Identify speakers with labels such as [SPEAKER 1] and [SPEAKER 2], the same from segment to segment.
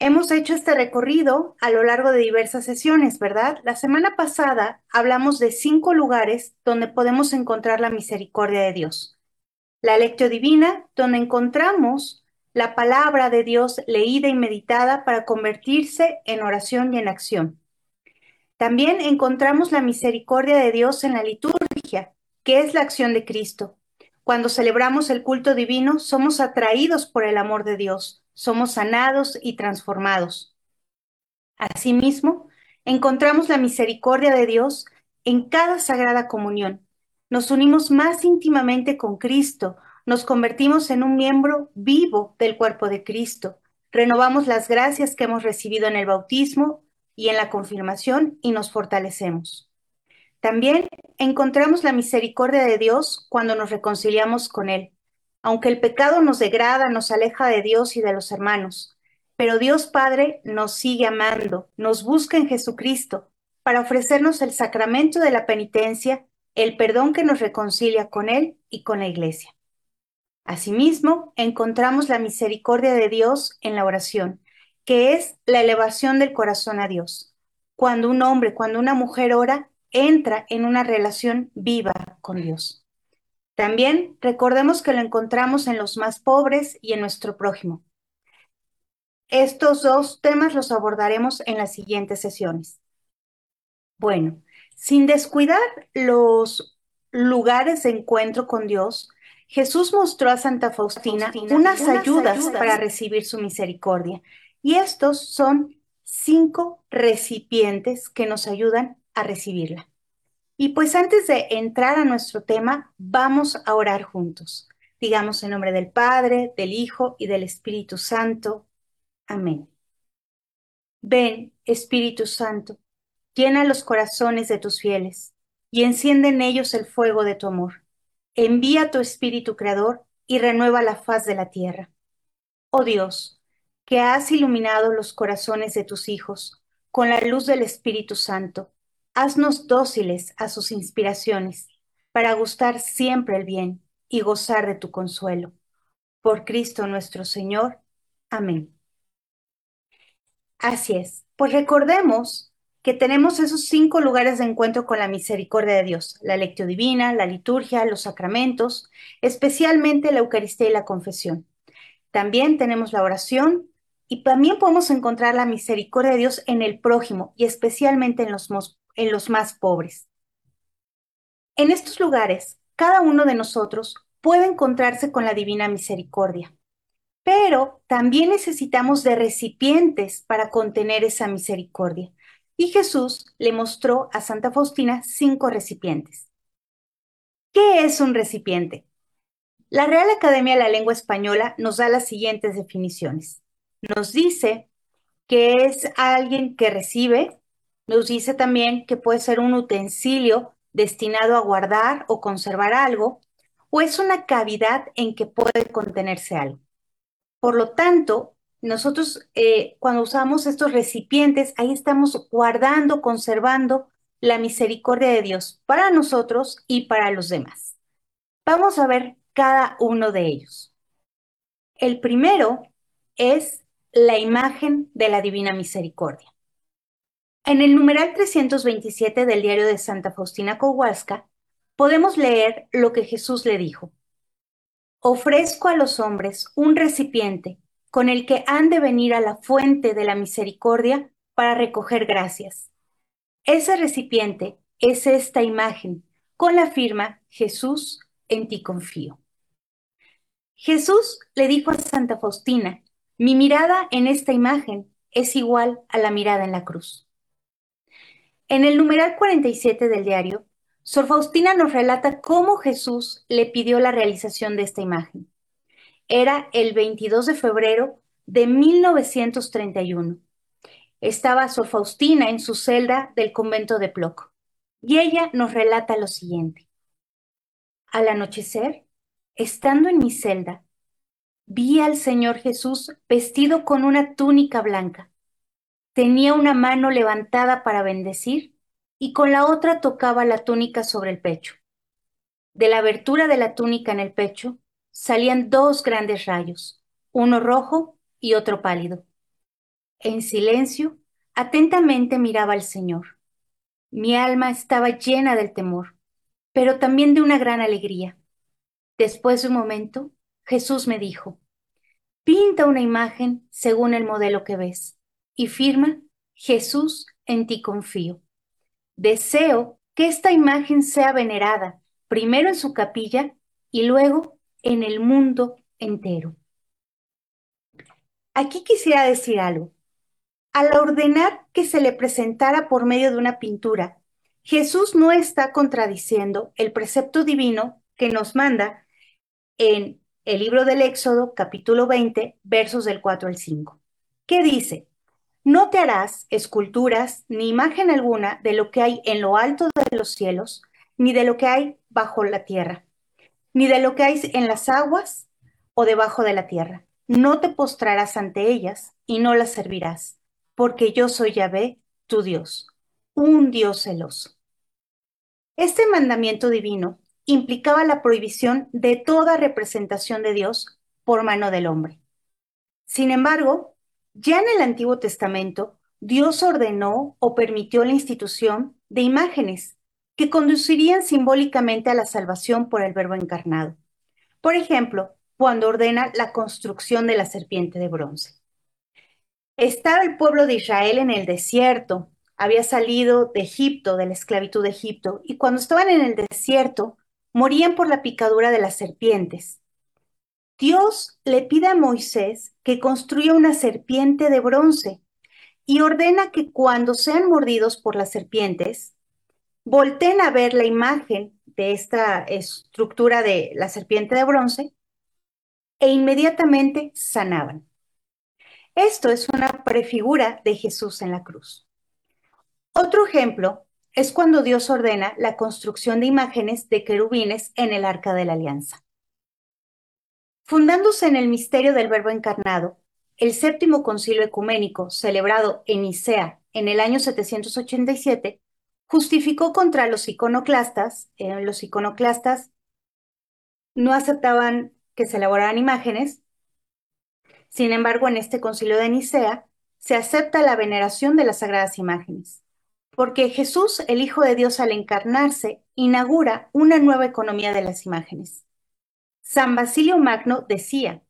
[SPEAKER 1] Hemos hecho este recorrido a lo largo de diversas sesiones, ¿verdad? La semana pasada hablamos de cinco lugares donde podemos encontrar la misericordia de Dios. La lectio divina, donde encontramos la palabra de Dios leída y meditada para convertirse en oración y en acción. También encontramos la misericordia de Dios en la liturgia, que es la acción de Cristo. Cuando celebramos el culto divino, somos atraídos por el amor de Dios somos sanados y transformados. Asimismo, encontramos la misericordia de Dios en cada sagrada comunión. Nos unimos más íntimamente con Cristo, nos convertimos en un miembro vivo del cuerpo de Cristo, renovamos las gracias que hemos recibido en el bautismo y en la confirmación y nos fortalecemos. También encontramos la misericordia de Dios cuando nos reconciliamos con Él. Aunque el pecado nos degrada, nos aleja de Dios y de los hermanos, pero Dios Padre nos sigue amando, nos busca en Jesucristo para ofrecernos el sacramento de la penitencia, el perdón que nos reconcilia con Él y con la Iglesia. Asimismo, encontramos la misericordia de Dios en la oración, que es la elevación del corazón a Dios. Cuando un hombre, cuando una mujer ora, entra en una relación viva con Dios. También recordemos que lo encontramos en los más pobres y en nuestro prójimo. Estos dos temas los abordaremos en las siguientes sesiones. Bueno, sin descuidar los lugares de encuentro con Dios, Jesús mostró a Santa Faustina, unas, ayudas para recibir su misericordia. Y estos son cinco recipientes que nos ayudan a recibirla. Y pues antes de entrar a nuestro tema, vamos a orar juntos. Digamos en nombre del Padre, del Hijo y del Espíritu Santo. Amén. Ven, Espíritu Santo, llena los corazones de tus fieles y enciende en ellos el fuego de tu amor. Envía tu Espíritu Creador y renueva la faz de la tierra. Oh Dios, que has iluminado los corazones de tus hijos con la luz del Espíritu Santo Haznos dóciles a sus inspiraciones, para gustar siempre el bien y gozar de tu consuelo. Por Cristo nuestro Señor. Amén. Así es, pues recordemos que tenemos esos cinco lugares de encuentro con la misericordia de Dios, la lectio divina, la liturgia, los sacramentos, especialmente la Eucaristía y la confesión. También tenemos la oración y también podemos encontrar la misericordia de Dios en el prójimo y especialmente en los, en los más pobres. En estos lugares, cada uno de nosotros puede encontrarse con la divina misericordia, pero también necesitamos de recipientes para contener esa misericordia. Y Jesús le mostró a Santa Faustina cinco recipientes. ¿Qué es un recipiente? La Real Academia de la Lengua Española nos da las siguientes definiciones. Nos dice que es alguien que recibe, nos dice también que puede ser un utensilio destinado a guardar o conservar algo, o es una cavidad en que puede contenerse algo. Por lo tanto, nosotros eh, cuando usamos estos recipientes, ahí estamos guardando, conservando la misericordia de Dios para nosotros y para los demás. Vamos a ver cada uno de ellos. El primero es la imagen de la divina misericordia. En el numeral 327 del diario de Santa Faustina Kowalska, podemos leer lo que Jesús le dijo. Ofrezco a los hombres un recipiente con el que han de venir a la fuente de la misericordia para recoger gracias. Ese recipiente es esta imagen con la firma Jesús, en ti confío. Jesús le dijo a Santa Faustina, mi mirada en esta imagen es igual a la mirada en la cruz. En el numeral 47 del diario, Sor Faustina nos relata cómo Jesús le pidió la realización de esta imagen. Era el 22 de febrero de 1931. Estaba Sor Faustina en su celda del convento de Ploc y ella nos relata lo siguiente. Al anochecer, estando en mi celda, vi al Señor Jesús vestido con una túnica blanca Tenía una mano levantada para bendecir y con la otra tocaba la túnica sobre el pecho. De la abertura de la túnica en el pecho salían dos grandes rayos, uno rojo y otro pálido. En silencio, atentamente miraba al Señor. Mi alma estaba llena del temor, pero también de una gran alegría. Después de un momento, Jesús me dijo, pinta una imagen según el modelo que ves y firma, Jesús, en ti confío. Deseo que esta imagen sea venerada primero en su capilla y luego en el mundo entero. Aquí quisiera decir algo. Al ordenar que se le presentara por medio de una pintura, Jesús no está contradiciendo el precepto divino que nos manda en el libro del Éxodo, capítulo 20, versos del 4 al 5. ¿Qué dice? No te harás esculturas ni imagen alguna de lo que hay en lo alto de los cielos, ni de lo que hay bajo la tierra, ni de lo que hay en las aguas o debajo de la tierra. No te postrarás ante ellas y no las servirás, porque yo soy Yahvé, tu Dios, un Dios celoso. Este mandamiento divino implicaba la prohibición de toda representación de Dios por mano del hombre. Sin embargo, ya en el Antiguo Testamento, Dios ordenó o permitió la institución de imágenes que conducirían simbólicamente a la salvación por el Verbo encarnado. Por ejemplo, cuando ordena la construcción de la serpiente de bronce. Estaba el pueblo de Israel en el desierto, había salido de Egipto, de la esclavitud de Egipto, y cuando estaban en el desierto, morían por la picadura de las serpientes. Dios le pide a Moisés que construya una serpiente de bronce y ordena que cuando sean mordidos por las serpientes, volteen a ver la imagen de esta estructura de la serpiente de bronce e inmediatamente sanaban. Esto es una prefigura de Jesús en la cruz. Otro ejemplo es cuando Dios ordena la construcción de imágenes de querubines en el arca de la alianza. Fundándose en el misterio del Verbo encarnado, el séptimo concilio ecuménico, celebrado en Nicea en el año 787, justificó contra los iconoclastas. Eh, los iconoclastas no aceptaban que se elaboraran imágenes. Sin embargo, en este concilio de Nicea se acepta la veneración de las sagradas imágenes porque Jesús, el Hijo de Dios, al encarnarse, inaugura una nueva economía de las imágenes. San Basilio Magno decía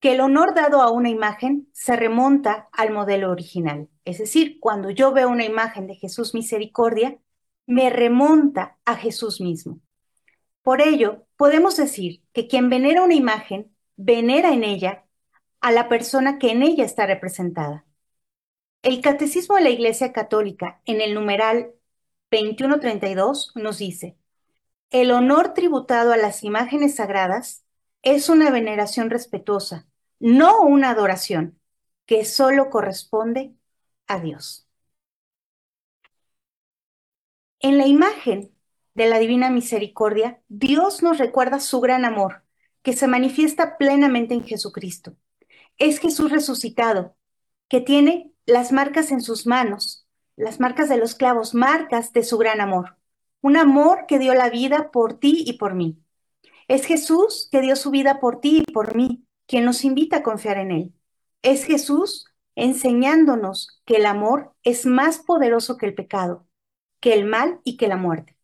[SPEAKER 1] que el honor dado a una imagen se remonta al modelo original. Es decir, cuando yo veo una imagen de Jesús Misericordia, me remonta a Jesús mismo. Por ello, podemos decir que quien venera una imagen, venera en ella a la persona que en ella está representada. El Catecismo de la Iglesia Católica, en el numeral 2132, nos dice, el honor tributado a las imágenes sagradas es una veneración respetuosa, no una adoración, que solo corresponde a Dios. En la imagen de la Divina Misericordia, Dios nos recuerda su gran amor, que se manifiesta plenamente en Jesucristo. Es Jesús resucitado, que tiene las marcas en sus manos, las marcas de los clavos, marcas de su gran amor. Un amor que dio la vida por ti y por mí. Es Jesús que dio su vida por ti y por mí, quien nos invita a confiar en Él. Es Jesús enseñándonos que el amor es más poderoso que el pecado, que el mal y que la muerte.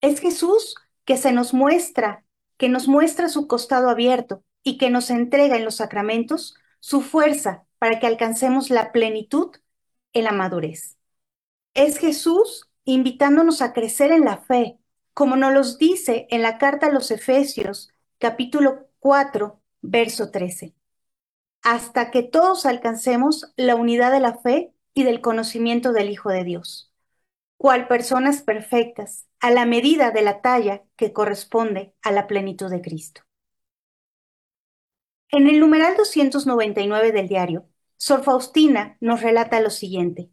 [SPEAKER 1] Es Jesús que se nos muestra, que nos muestra su costado abierto y que nos entrega en los sacramentos su fuerza para que alcancemos la plenitud en la madurez. Es Jesús invitándonos a crecer en la fe, como nos lo dice en la carta a los Efesios, capítulo 4, verso 13. Hasta que todos alcancemos la unidad de la fe y del conocimiento del Hijo de Dios, cual personas perfectas, a la medida de la talla que corresponde a la plenitud de Cristo. En el numeral 299 del diario, Sor Faustina nos relata lo siguiente.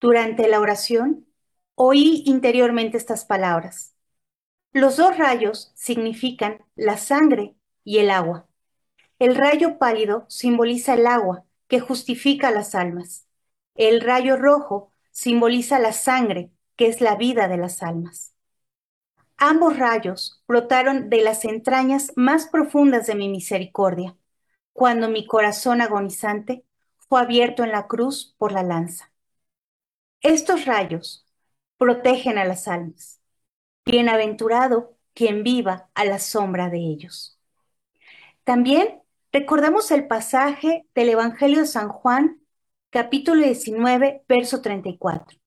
[SPEAKER 1] Durante la oración, oí interiormente estas palabras. Los dos rayos significan la sangre y el agua. El rayo pálido simboliza el agua, que justifica las almas. El rayo rojo simboliza la sangre, que es la vida de las almas. Ambos rayos brotaron de las entrañas más profundas de mi misericordia cuando mi corazón agonizante fue abierto en la cruz por la lanza. Estos rayos protegen a las almas. Bienaventurado quien viva a la sombra de ellos. También recordamos el pasaje del Evangelio de San Juan, capítulo 19, verso 34,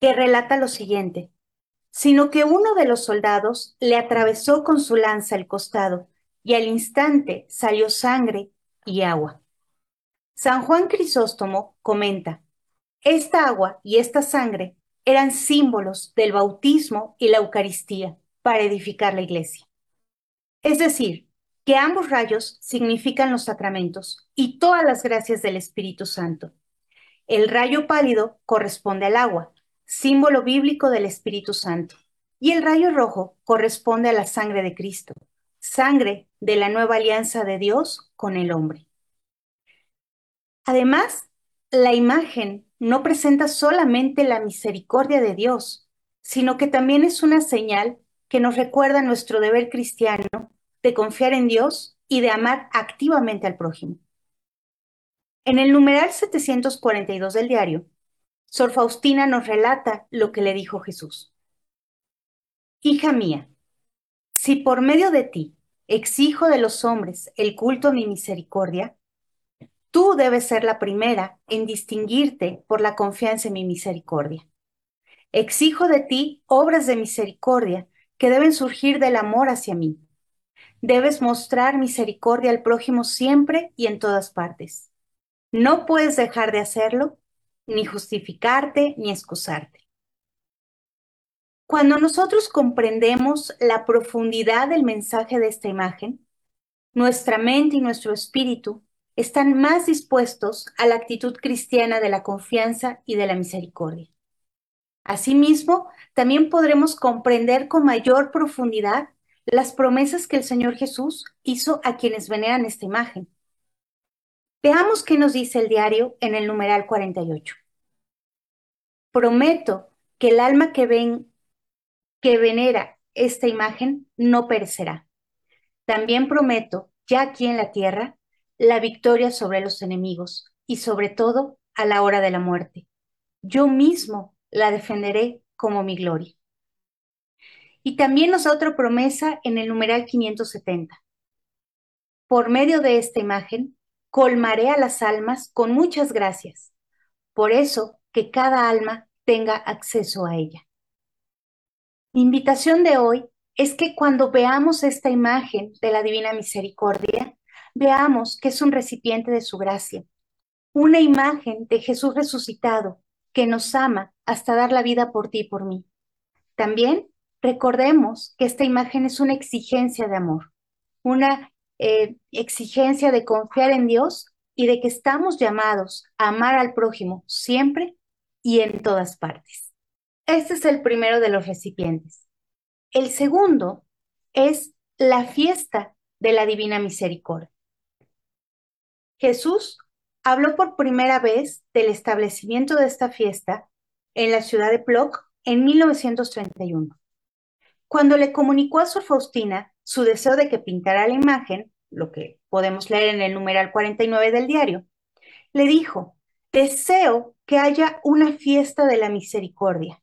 [SPEAKER 1] que relata lo siguiente, sino que uno de los soldados le atravesó con su lanza el costado y al instante salió sangre y agua. San Juan Crisóstomo comenta, esta agua y esta sangre eran símbolos del bautismo y la Eucaristía para edificar la iglesia. Es decir, que ambos rayos significan los sacramentos y todas las gracias del Espíritu Santo. El rayo pálido corresponde al agua, símbolo bíblico del Espíritu Santo, y el rayo rojo corresponde a la sangre de Cristo, sangre de la nueva alianza de Dios con el hombre. Además, la imagen no presenta solamente la misericordia de Dios, sino que también es una señal que nos recuerda nuestro deber cristiano de confiar en Dios y de amar activamente al prójimo. En el numeral 742 del diario, Sor Faustina nos relata lo que le dijo Jesús. Hija mía, si por medio de ti exijo de los hombres el culto a mi misericordia, tú debes ser la primera en distinguirte por la confianza en mi misericordia. Exijo de ti obras de misericordia que deben surgir del amor hacia mí. Debes mostrar misericordia al prójimo siempre y en todas partes. No puedes dejar de hacerlo, ni justificarte, ni excusarte. Cuando nosotros comprendemos la profundidad del mensaje de esta imagen, nuestra mente y nuestro espíritu están más dispuestos a la actitud cristiana de la confianza y de la misericordia. Asimismo, también podremos comprender con mayor profundidad las promesas que el Señor Jesús hizo a quienes veneran esta imagen. Veamos qué nos dice el diario en el numeral 48. Prometo que el alma que ven que venera esta imagen no perecerá. También prometo, ya aquí en la tierra, la victoria sobre los enemigos y sobre todo a la hora de la muerte. Yo mismo la defenderé como mi gloria. Y también nos da otra promesa en el numeral 570. Por medio de esta imagen, colmaré a las almas con muchas gracias. Por eso, que cada alma tenga acceso a ella. Mi invitación de hoy es que cuando veamos esta imagen de la Divina Misericordia, veamos que es un recipiente de su gracia, una imagen de Jesús resucitado que nos ama hasta dar la vida por ti y por mí. También recordemos que esta imagen es una exigencia de amor, una eh, exigencia de confiar en Dios y de que estamos llamados a amar al prójimo siempre y en todas partes. Este es el primero de los recipientes. El segundo es la fiesta de la Divina Misericordia. Jesús habló por primera vez del establecimiento de esta fiesta en la ciudad de Plock en 1931. Cuando le comunicó a Sor Faustina su deseo de que pintara la imagen, lo que podemos leer en el numeral 49 del diario, le dijo, deseo que haya una fiesta de la misericordia.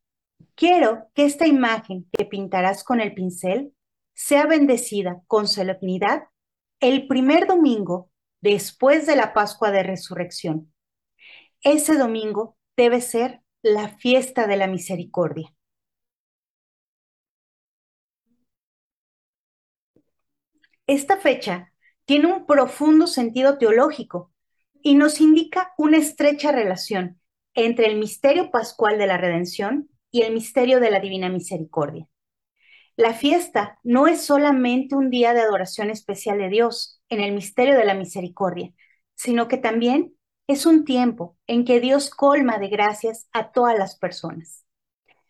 [SPEAKER 1] Quiero que esta imagen que pintarás con el pincel sea bendecida con solemnidad el primer domingo después de la Pascua de Resurrección. Ese domingo debe ser la fiesta de la misericordia. Esta fecha tiene un profundo sentido teológico y nos indica una estrecha relación entre el misterio pascual de la redención y el misterio de la divina misericordia. La fiesta no es solamente un día de adoración especial de Dios en el misterio de la misericordia, sino que también es un tiempo en que Dios colma de gracias a todas las personas.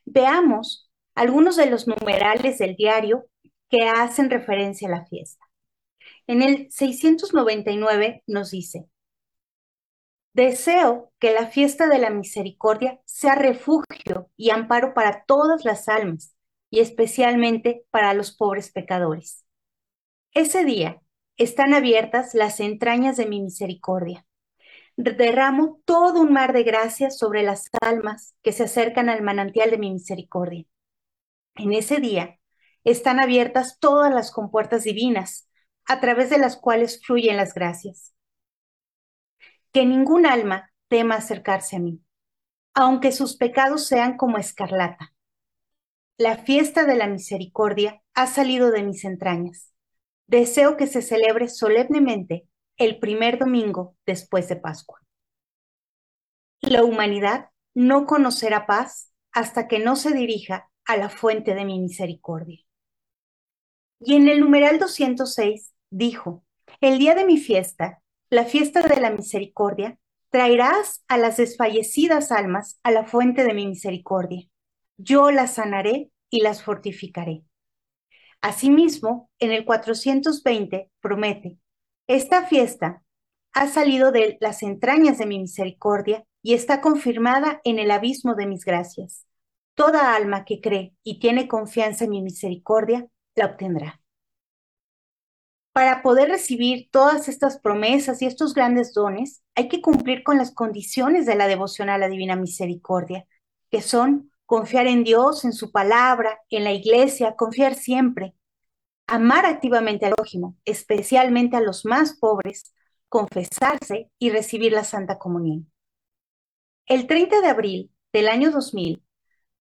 [SPEAKER 1] Veamos algunos de los numerales del diario que hacen referencia a la fiesta. En el 699 nos dice, Deseo que la fiesta de la misericordia sea refugio y amparo para todas las almas y especialmente para los pobres pecadores. Ese día, están abiertas las entrañas de mi misericordia. Derramo todo un mar de gracias sobre las almas que se acercan al manantial de mi misericordia. En ese día están abiertas todas las compuertas divinas, a través de las cuales fluyen las gracias. Que ningún alma tema acercarse a mí, aunque sus pecados sean como escarlata. La fiesta de la misericordia ha salido de mis entrañas. Deseo que se celebre solemnemente el primer domingo después de Pascua. La humanidad no conocerá paz hasta que no se dirija a la fuente de mi misericordia. Y en el numeral 206 dijo, el día de mi fiesta, la fiesta de la misericordia, traerás a las desfallecidas almas a la fuente de mi misericordia. Yo las sanaré y las fortificaré. Asimismo, en el 420 promete, esta fiesta ha salido de las entrañas de mi misericordia y está confirmada en el abismo de mis gracias. Toda alma que cree y tiene confianza en mi misericordia, la obtendrá. Para poder recibir todas estas promesas y estos grandes dones, hay que cumplir con las condiciones de la devoción a la Divina Misericordia, que son confiar en Dios, en su palabra, en la iglesia, confiar siempre, amar activamente al prójimo, especialmente a los más pobres, confesarse y recibir la Santa Comunión. El 30 de abril del año 2000,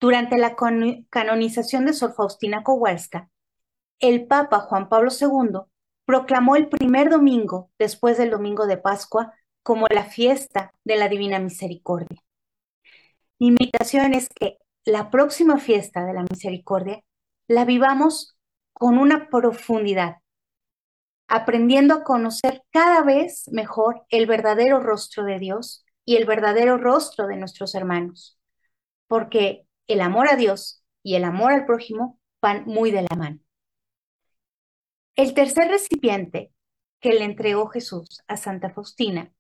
[SPEAKER 1] durante la canonización de Sor Faustina Kowalska, el Papa Juan Pablo II proclamó el primer domingo después del domingo de Pascua como la fiesta de la Divina Misericordia. Mi invitación es que la próxima fiesta de la Misericordia la vivamos con una profundidad, aprendiendo a conocer cada vez mejor el verdadero rostro de Dios y el verdadero rostro de nuestros hermanos, porque el amor a Dios y el amor al prójimo van muy de la mano. El tercer recipiente que le entregó Jesús a Santa Faustina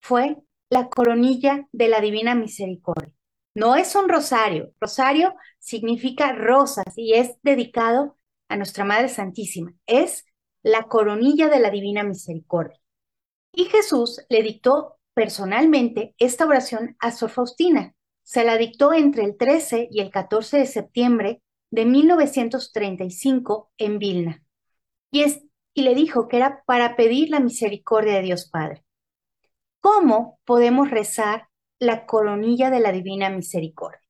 [SPEAKER 1] fue la coronilla de la Divina Misericordia. No es un rosario. Rosario significa rosas y es dedicado a nuestra Madre Santísima. Es la coronilla de la Divina Misericordia. Y Jesús le dictó personalmente esta oración a Sor Faustina. Se la dictó entre el 13 y el 14 de septiembre de 1935 en Vilna y, es, y le dijo que era para pedir la misericordia de Dios Padre. ¿Cómo podemos rezar la coronilla de la Divina Misericordia?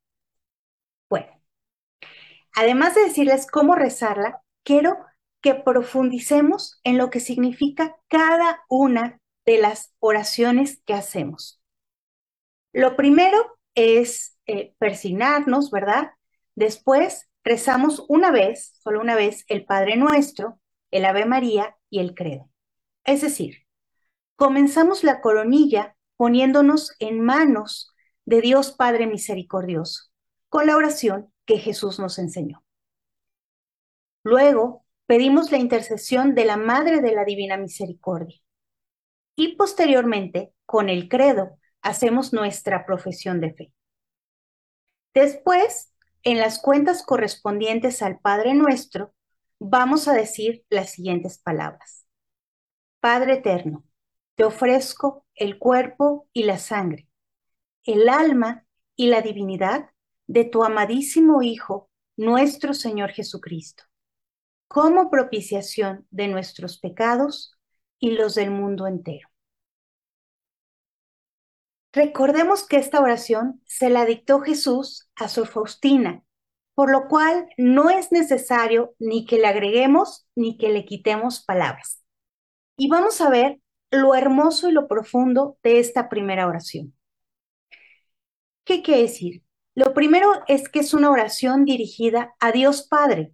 [SPEAKER 1] Bueno, además de decirles cómo rezarla, quiero que profundicemos en lo que significa cada una de las oraciones que hacemos. Lo primero es eh, persignarnos, ¿verdad? Después rezamos una vez, solo una vez, el Padre Nuestro, el Ave María y el Credo. Es decir, comenzamos la coronilla poniéndonos en manos de Dios Padre Misericordioso, con la oración que Jesús nos enseñó. Luego, pedimos la intercesión de la Madre de la Divina Misericordia. Y posteriormente, con el credo, hacemos nuestra profesión de fe. Después, en las cuentas correspondientes al Padre Nuestro, vamos a decir las siguientes palabras. Padre eterno, te ofrezco el cuerpo y la sangre, el alma y la divinidad de tu amadísimo Hijo, nuestro Señor Jesucristo, como propiciación de nuestros pecados y los del mundo entero. Recordemos que esta oración se la dictó Jesús a Sor Faustina, por lo cual no es necesario ni que le agreguemos ni que le quitemos palabras. Y vamos a ver lo hermoso y lo profundo de esta primera oración. ¿Qué quiere decir? Lo primero es que es una oración dirigida a Dios Padre,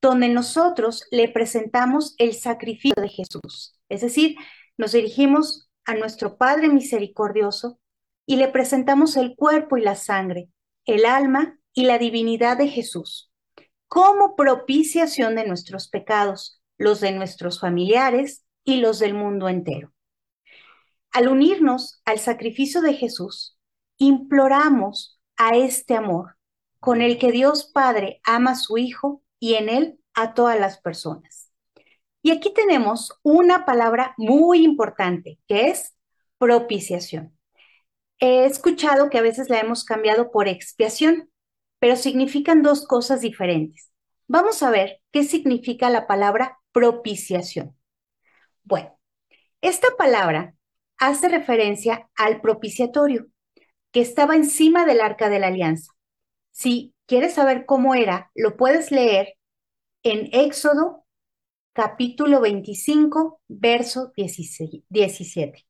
[SPEAKER 1] donde nosotros le presentamos el sacrificio de Jesús. Es decir, nos dirigimos a nuestro Padre misericordioso y le presentamos el cuerpo y la sangre, el alma y la divinidad de Jesús, como propiciación de nuestros pecados, los de nuestros familiares y los del mundo entero. Al unirnos al sacrificio de Jesús, imploramos a este amor con el que Dios Padre ama a su Hijo y en él a todas las personas. Y aquí tenemos una palabra muy importante, que es propiciación. He escuchado que a veces la hemos cambiado por expiación, pero significan dos cosas diferentes. Vamos a ver qué significa la palabra propiciación. Bueno, esta palabra hace referencia al propiciatorio que estaba encima del arca de la alianza. Si quieres saber cómo era, lo puedes leer en Éxodo capítulo 25, verso 17.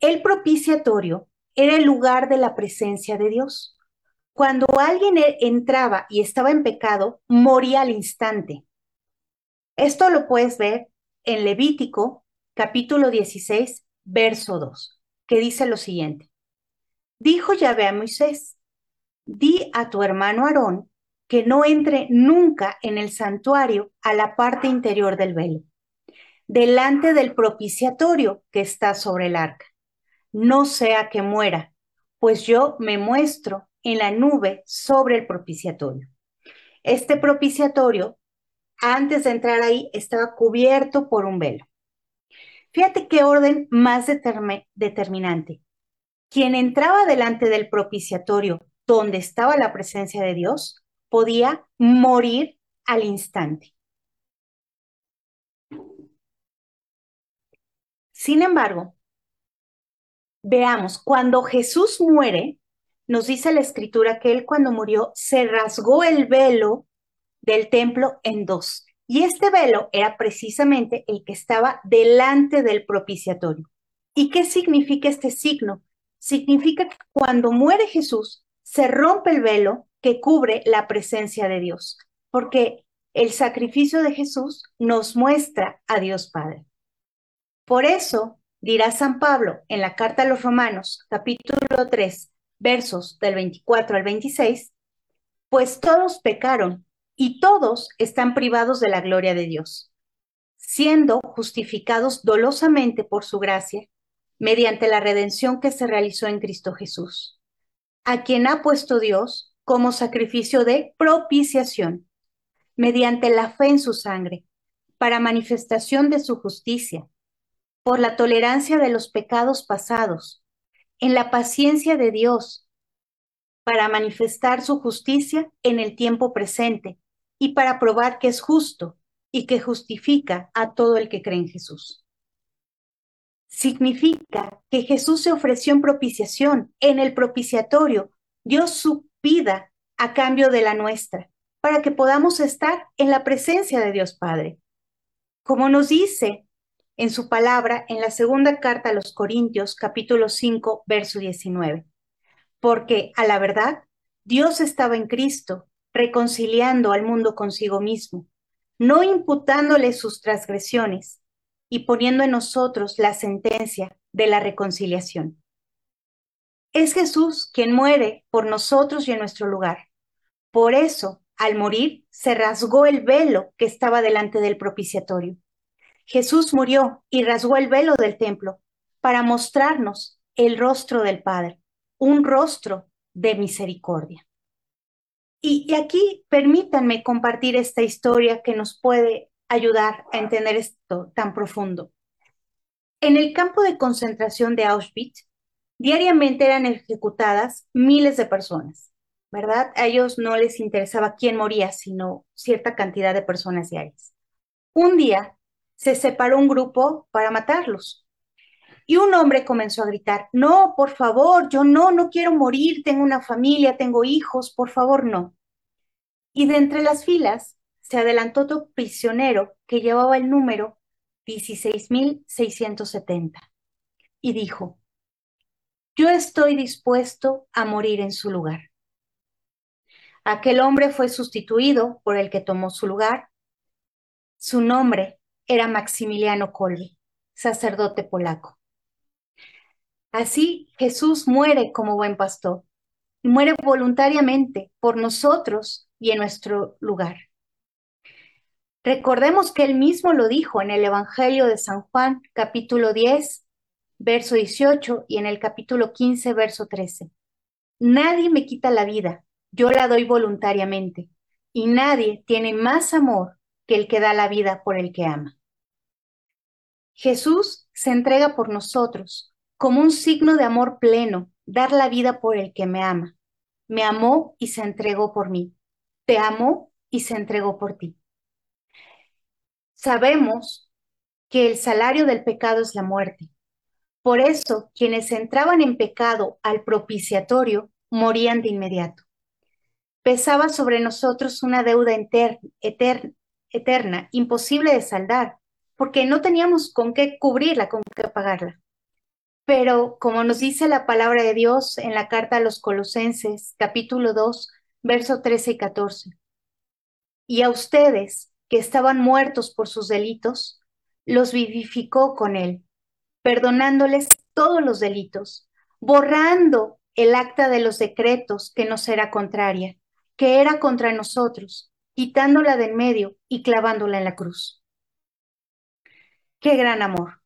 [SPEAKER 1] El propiciatorio era el lugar de la presencia de Dios. Cuando alguien e-, entraba y estaba en pecado, moría al instante. Esto lo puedes ver en Levítico capítulo 16, verso 2, que dice lo siguiente. Dijo Yahvé a Moisés, di a tu hermano Aarón que no entre nunca en el santuario a la parte interior del velo, delante del propiciatorio que está sobre el arca. No sea que muera, pues yo me muestro en la nube sobre el propiciatorio. Este propiciatorio, antes de entrar ahí, estaba cubierto por un velo. Fíjate qué orden más determinante. Quien entraba delante del propiciatorio, donde estaba la presencia de Dios, podía morir al instante. Sin embargo, veamos, cuando Jesús muere, nos dice la escritura que él cuando murió se rasgó el velo del templo en dos. Y este velo era precisamente el que estaba delante del propiciatorio. ¿Y qué significa este signo? Significa que cuando muere Jesús, se rompe el velo que cubre la presencia de Dios, porque el sacrificio de Jesús nos muestra a Dios Padre. Por eso, dirá San Pablo en la carta a los Romanos, capítulo 3, versos del 24 al 26, pues todos pecaron y todos están privados de la gloria de Dios, siendo justificados dolosamente por su gracia, mediante la redención que se realizó en Cristo Jesús, a quien ha puesto Dios como sacrificio de propiciación, mediante la fe en su sangre, para manifestación de su justicia, por la tolerancia de los pecados pasados, en la paciencia de Dios, para manifestar su justicia en el tiempo presente y para probar que es justo y que justifica a todo el que cree en Jesús. Significa que Jesús se ofreció en propiciación, en el propiciatorio, dio su vida a cambio de la nuestra, para que podamos estar en la presencia de Dios Padre. Como nos dice en su palabra en la segunda carta a los Corintios, capítulo 5, verso 19. Porque a la verdad, Dios estaba en Cristo reconciliando al mundo consigo mismo, no imputándole sus transgresiones y poniendo en nosotros la sentencia de la reconciliación. Es Jesús quien muere por nosotros y en nuestro lugar. Por eso, al morir, se rasgó el velo que estaba delante del propiciatorio. Jesús murió y rasgó el velo del templo para mostrarnos el rostro del Padre, un rostro de misericordia. Y, aquí permítanme compartir esta historia que nos puede ayudar a entender esto tan profundo. En el campo de concentración de Auschwitz, diariamente eran ejecutadas miles de personas, ¿verdad? A ellos no les interesaba quién moría, sino cierta cantidad de personas diarias. Un día se separó un grupo para matarlos. Y un hombre comenzó a gritar, no, por favor, yo no, no quiero morir, tengo una familia, tengo hijos, por favor, no. Y de entre las filas se adelantó otro prisionero que llevaba el número 16.670 y dijo, yo estoy dispuesto a morir en su lugar. Aquel hombre fue sustituido por el que tomó su lugar. Su nombre era Maximiliano Kolbe, sacerdote polaco. Así Jesús muere como buen pastor y muere voluntariamente por nosotros y en nuestro lugar. Recordemos que él mismo lo dijo en el Evangelio de San Juan, capítulo 10, verso 18 y en el capítulo 15, verso 13. Nadie me quita la vida, yo la doy voluntariamente y nadie tiene más amor que el que da la vida por el que ama. Jesús se entrega por nosotros como un signo de amor pleno, dar la vida por el que me ama. Me amó y se entregó por mí. Te amó y se entregó por ti. Sabemos que el salario del pecado es la muerte. Por eso, quienes entraban en pecado al propiciatorio morían de inmediato. Pesaba sobre nosotros una deuda eterna, eterna, imposible de saldar, porque no teníamos con qué cubrirla, con qué pagarla. Pero como nos dice la palabra de Dios en la carta a los Colosenses, capítulo 2, verso 13 y 14, y a ustedes que estaban muertos por sus delitos, los vivificó con él, perdonándoles todos los delitos, borrando el acta de los decretos que nos era contraria, que era contra nosotros, quitándola de en medio y clavándola en la cruz. Qué gran amor.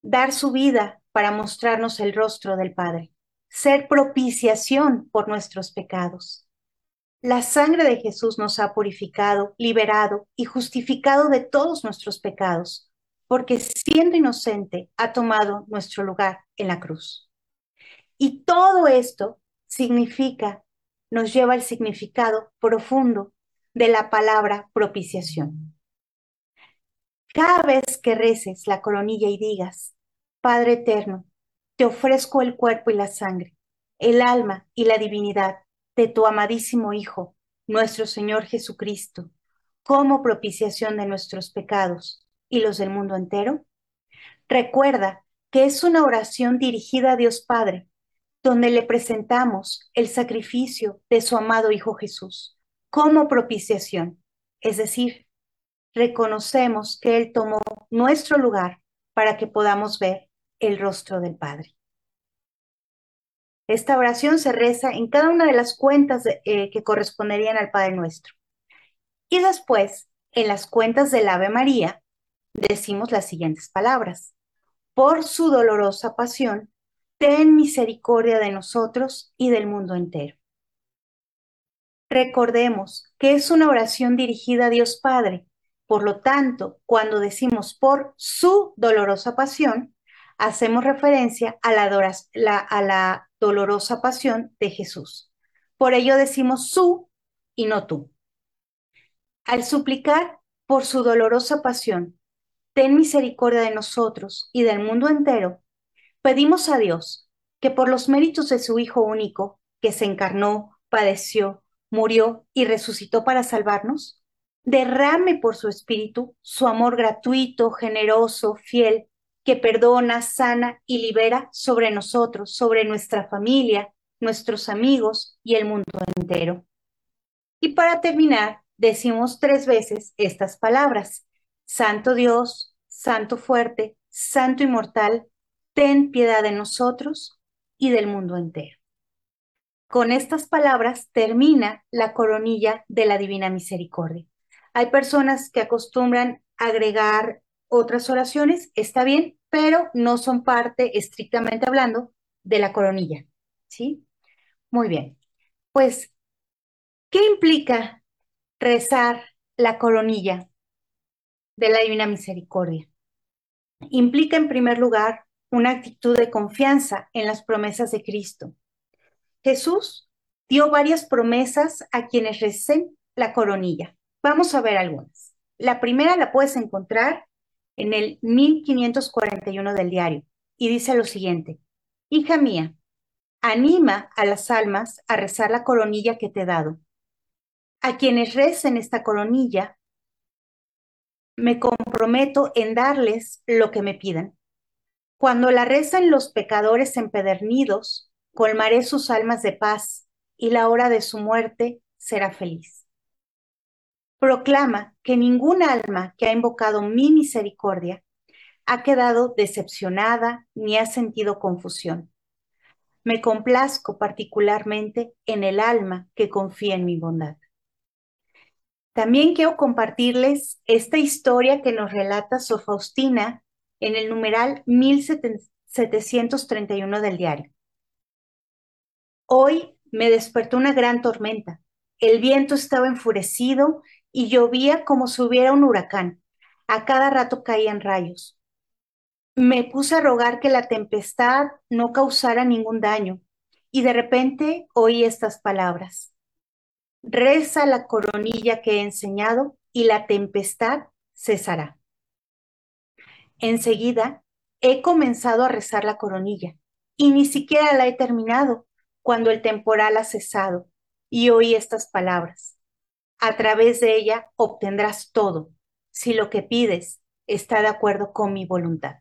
[SPEAKER 1] Dar su vida para mostrarnos el rostro del Padre, ser propiciación por nuestros pecados. La sangre de Jesús nos ha purificado, liberado y justificado de todos nuestros pecados, porque siendo inocente ha tomado nuestro lugar en la cruz. Y todo esto significa, nos lleva al significado profundo de la palabra propiciación. Cada vez que reces la coronilla y digas, Padre eterno, te ofrezco el cuerpo y la sangre, el alma y la divinidad de tu amadísimo Hijo, nuestro Señor Jesucristo, como propiciación de nuestros pecados y los del mundo entero? Recuerda que es una oración dirigida a Dios Padre, donde le presentamos el sacrificio de su amado Hijo Jesús como propiciación, es decir, reconocemos que Él tomó nuestro lugar para que podamos ver el rostro del Padre. Esta oración se reza en cada una de las cuentas eh, que corresponderían al Padre Nuestro. Y después, en las cuentas del Ave María, decimos las siguientes palabras. Por su dolorosa pasión, ten misericordia de nosotros y del mundo entero. Recordemos que es una oración dirigida a Dios Padre. Por lo tanto, cuando decimos por su dolorosa pasión, hacemos referencia a la, dolorosa pasión de Jesús. Por ello decimos su y no tú. Al suplicar por su dolorosa pasión, ten misericordia de nosotros y del mundo entero, pedimos a Dios que por los méritos de su Hijo único, que se encarnó, padeció, murió y resucitó para salvarnos, derrame por su Espíritu su amor gratuito, generoso, fiel, que perdona, sana y libera sobre nosotros, sobre nuestra familia, nuestros amigos y el mundo entero. Y para terminar, decimos tres veces estas palabras. Santo Dios, Santo fuerte, Santo inmortal, ten piedad de nosotros y del mundo entero. Con estas palabras termina la coronilla de la Divina Misericordia. Hay personas que acostumbran agregar otras oraciones, está bien, pero no son parte, estrictamente hablando, de la coronilla. ¿Sí? Muy bien. Pues, ¿qué implica rezar la coronilla de la Divina Misericordia? Implica, en primer lugar, una actitud de confianza en las promesas de Cristo Jesús dio varias promesas a quienes recen la coronilla. Vamos a ver algunas. La primera la puedes encontrar en el 1541 del diario y dice lo siguiente, hija mía, anima a las almas a rezar la coronilla que te he dado. A quienes recen esta coronilla, me comprometo en darles lo que me pidan. Cuando la rezan los pecadores empedernidos, colmaré sus almas de paz y la hora de su muerte será feliz. Proclama que ningún alma que ha invocado mi misericordia ha quedado decepcionada ni ha sentido confusión. Me complazco particularmente en el alma que confía en mi bondad. También quiero compartirles esta historia que nos relata Sor Faustina en el numeral 1731 del diario. Hoy me despertó una gran tormenta. El viento estaba enfurecido y llovía como si hubiera un huracán. A cada rato caían rayos. Me puse a rogar que la tempestad no causara ningún daño y de repente oí estas palabras. Reza la coronilla que he enseñado y la tempestad cesará. Enseguida he comenzado a rezar la coronilla y ni siquiera la he terminado cuando el temporal ha cesado y oí estas palabras. A través de ella obtendrás todo, si lo que pides está de acuerdo con mi voluntad.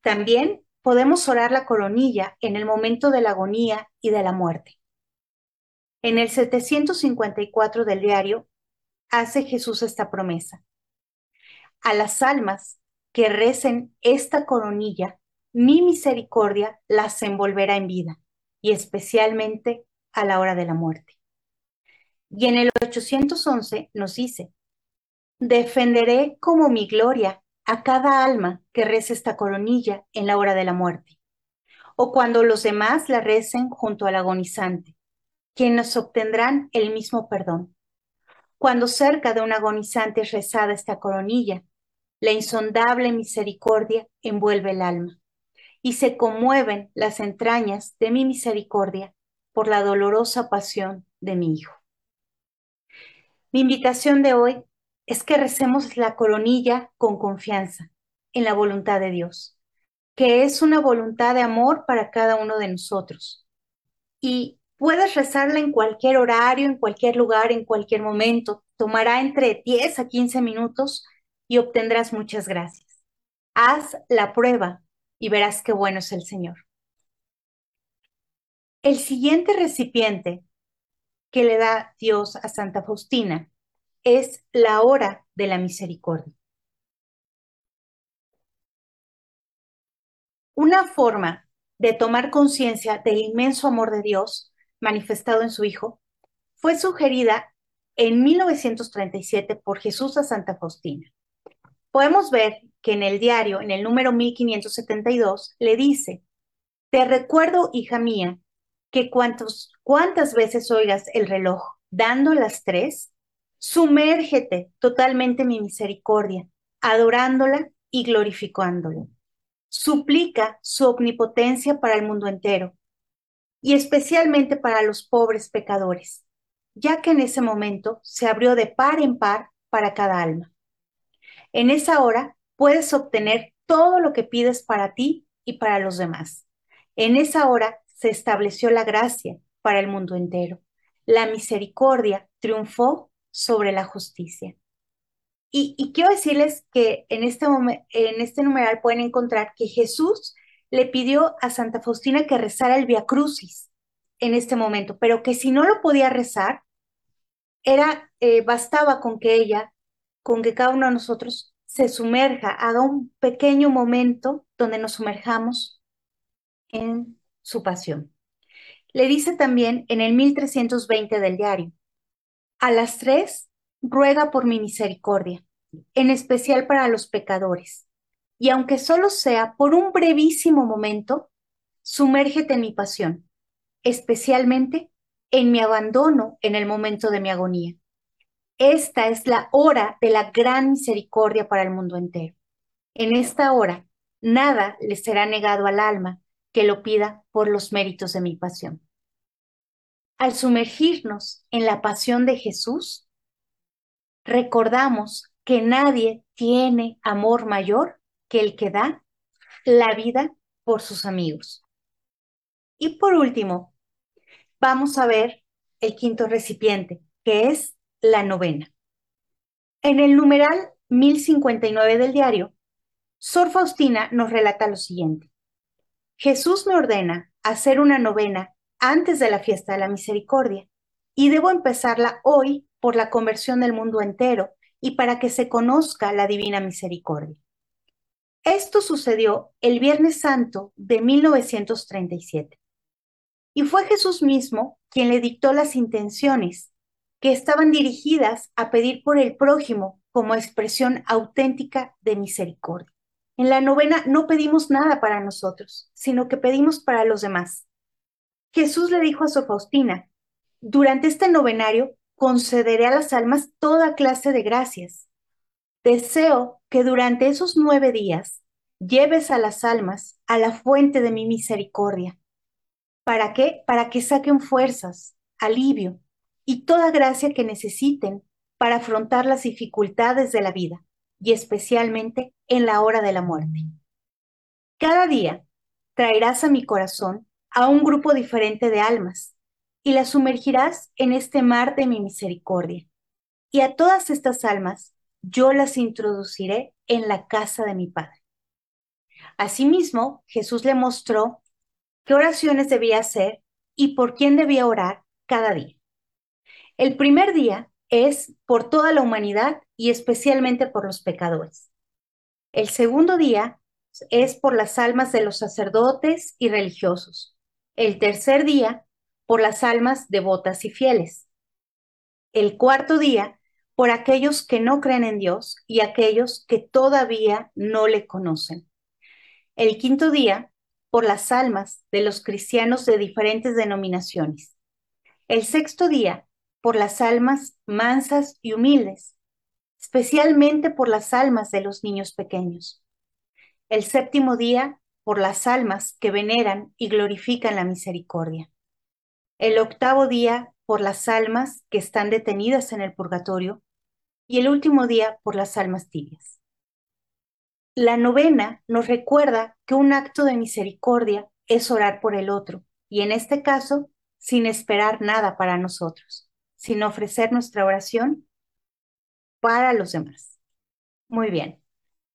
[SPEAKER 1] También podemos orar la coronilla en el momento de la agonía y de la muerte. En el 754 del diario hace Jesús esta promesa. A las almas que recen esta coronilla, mi misericordia las envolverá en vida, y especialmente a la hora de la muerte. Y en el 811 nos dice, defenderé como mi gloria a cada alma que rece esta coronilla en la hora de la muerte, o cuando los demás la recen junto al agonizante, quienes obtendrán el mismo perdón. Cuando cerca de un agonizante es rezada esta coronilla, la insondable misericordia envuelve el alma y se conmueven las entrañas de mi misericordia por la dolorosa pasión de mi Hijo. Mi invitación de hoy es que recemos la coronilla con confianza en la voluntad de Dios, que es una voluntad de amor para cada uno de nosotros. Y puedes rezarla en cualquier horario, en cualquier lugar, en cualquier momento. Tomará entre 10 a 15 minutos y obtendrás muchas gracias. Haz la prueba y verás qué bueno es el Señor. El siguiente recipiente que le da Dios a Santa Faustina es la hora de la misericordia. Una forma de tomar conciencia del inmenso amor de Dios manifestado en su Hijo fue sugerida en 1937 por Jesús a Santa Faustina. Podemos ver que en el diario, en el número 1572, le dice, te recuerdo, hija mía, que cuantas veces oigas el reloj dando las tres, sumérgete totalmente en mi misericordia, adorándola y glorificándola. Suplica su omnipotencia para el mundo entero y especialmente para los pobres pecadores, ya que en ese momento se abrió de par en par para cada alma. En esa hora puedes obtener todo lo que pides para ti y para los demás. En esa hora se estableció la gracia para el mundo entero. La misericordia triunfó sobre la justicia. Y, quiero decirles que en este, en este numeral pueden encontrar que Jesús le pidió a Santa Faustina que rezara el Via Crucis en este momento, pero que si no lo podía rezar, era, eh, bastaba con que ella, con que cada uno de nosotros se sumerja, haga un pequeño momento donde nos sumerjamos en su pasión. Le dice también en el 1320 del diario, a las tres ruega por mi misericordia, en especial para los pecadores, y aunque solo sea por un brevísimo momento, sumérgete en mi pasión, especialmente en mi abandono en el momento de mi agonía. Esta es la hora de la gran misericordia para el mundo entero. En esta hora, nada le será negado al alma que lo pida por los méritos de mi pasión. Al sumergirnos en la pasión de Jesús, recordamos que nadie tiene amor mayor que el que da la vida por sus amigos. Y por último, vamos a ver el quinto recipiente, que es la novena. En el numeral 1059 del diario, Sor Faustina nos relata lo siguiente. Jesús me ordena hacer una novena antes de la fiesta de la misericordia y debo empezarla hoy por la conversión del mundo entero y para que se conozca la divina misericordia. Esto sucedió el Viernes Santo de 1937 y fue Jesús mismo quien le dictó las intenciones que estaban dirigidas a pedir por el prójimo como expresión auténtica de misericordia. En la novena no pedimos nada para nosotros, sino que pedimos para los demás. Jesús le dijo a su Faustina, durante este novenario concederé a las almas toda clase de gracias. Deseo que durante esos nueve días lleves a las almas a la fuente de mi misericordia. ¿Para qué? Para que saquen fuerzas, alivio y toda gracia que necesiten para afrontar las dificultades de la vida y especialmente en la hora de la muerte. Cada día traerás a mi corazón a un grupo diferente de almas y las sumergirás en este mar de mi misericordia. Y a todas estas almas yo las introduciré en la casa de mi Padre. Asimismo, Jesús le mostró qué oraciones debía hacer y por quién debía orar cada día. El primer día es por toda la humanidad y especialmente por los pecadores. El segundo día es por las almas de los sacerdotes y religiosos. El tercer día por las almas devotas y fieles. El cuarto día por aquellos que no creen en Dios y aquellos que todavía no le conocen. El quinto día por las almas de los cristianos de diferentes denominaciones. El sexto día por las almas mansas y humildes, especialmente por las almas de los niños pequeños. El séptimo día por las almas que veneran y glorifican la misericordia. El octavo día por las almas que están detenidas en el purgatorio y el último día por las almas tibias. La novena nos recuerda que un acto de misericordia es orar por el otro y en este caso sin esperar nada para nosotros sin ofrecer nuestra oración para los demás. Muy bien,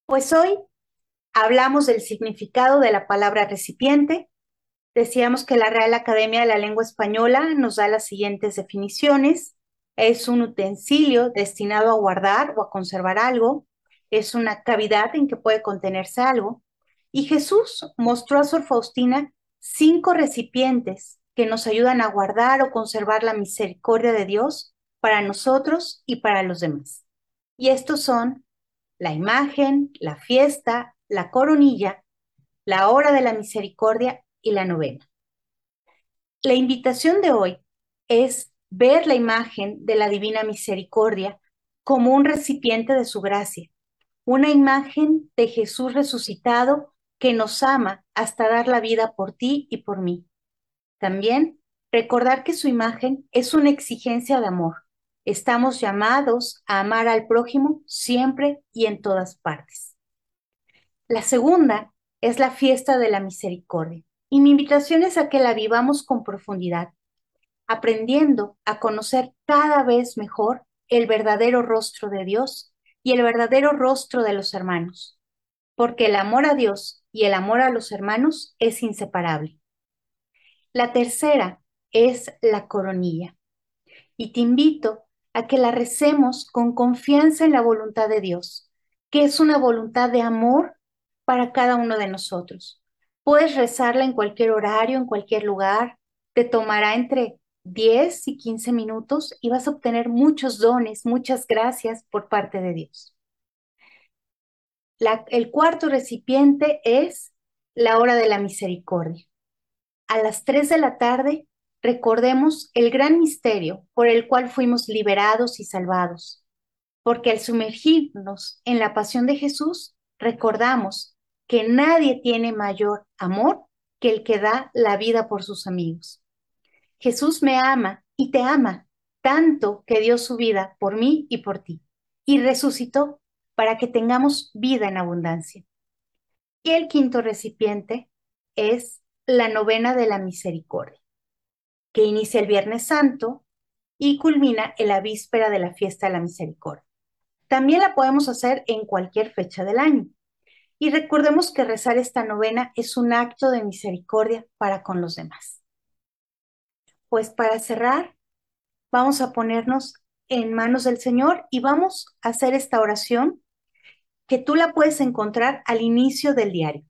[SPEAKER 1] pues hoy hablamos del significado de la palabra recipiente. Decíamos que la Real Academia de la Lengua Española nos da las siguientes definiciones. Es un utensilio destinado a guardar o a conservar algo. Es una cavidad en que puede contenerse algo. Y Jesús mostró a Sor Faustina cinco recipientes que nos ayudan a guardar o conservar la misericordia de Dios para nosotros y para los demás. Y estos son la imagen, la fiesta, la coronilla, la hora de la misericordia y la novena. La invitación de hoy es ver la imagen de la divina misericordia como un recipiente de su gracia, una imagen de Jesús resucitado que nos ama hasta dar la vida por ti y por mí. También recordar que su imagen es una exigencia de amor. Estamos llamados a amar al prójimo siempre y en todas partes. La segunda es la fiesta de la misericordia. Y mi invitación es a que la vivamos con profundidad, aprendiendo a conocer cada vez mejor el verdadero rostro de Dios y el verdadero rostro de los hermanos, porque el amor a Dios y el amor a los hermanos es inseparable. La tercera es la coronilla. Y te invito a que la recemos con confianza en la voluntad de Dios, que es una voluntad de amor para cada uno de nosotros. Puedes rezarla en cualquier horario, en cualquier lugar. Te tomará entre 10 y 15 minutos y vas a obtener muchos dones, muchas gracias por parte de Dios. el cuarto recipiente es la hora de la misericordia a las 3 de la tarde, recordemos el gran misterio por el cual fuimos liberados y salvados, porque al sumergirnos en la pasión de Jesús, recordamos que nadie tiene mayor amor que el que da la vida por sus amigos. Jesús me ama y te ama tanto que dio su vida por mí y por ti, y resucitó para que tengamos vida en abundancia. Y el quinto recipiente es la novena de la misericordia, que inicia el Viernes Santo y culmina en la víspera de la fiesta de la misericordia. También la podemos hacer en cualquier fecha del año. Y recordemos que rezar esta novena es un acto de misericordia para con los demás. Pues para cerrar, vamos a ponernos en manos del Señor y vamos a hacer esta oración que tú la puedes encontrar al inicio del diario.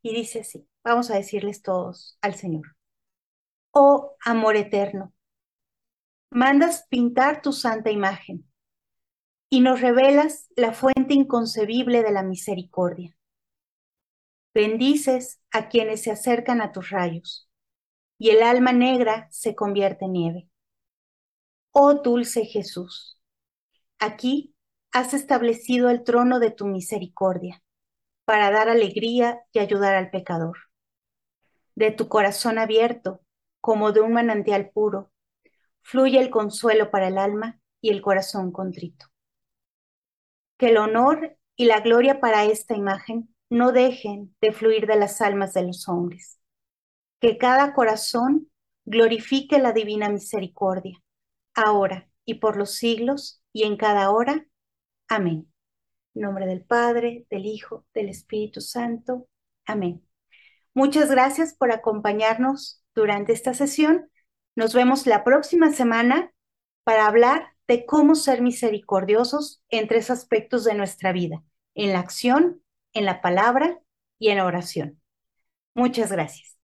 [SPEAKER 1] Y dice así. Vamos a decirles todos al Señor. Oh amor eterno, mandas pintar tu santa imagen y nos revelas la fuente inconcebible de la misericordia. Bendices a quienes se acercan a tus rayos y el alma negra se convierte en nieve. Oh dulce Jesús, aquí has establecido el trono de tu misericordia para dar alegría y ayudar al pecador. De tu corazón abierto, como de un manantial puro, fluye el consuelo para el alma y el corazón contrito. Que el honor y la gloria para esta imagen no dejen de fluir de las almas de los hombres. Que cada corazón glorifique la divina misericordia, ahora y por los siglos y en cada hora. Amén. En nombre del Padre, del Hijo, del Espíritu Santo. Amén. Muchas gracias por acompañarnos durante esta sesión. Nos vemos la próxima semana para hablar de cómo ser misericordiosos en tres aspectos de nuestra vida, en la acción, en la palabra y en la oración. Muchas gracias.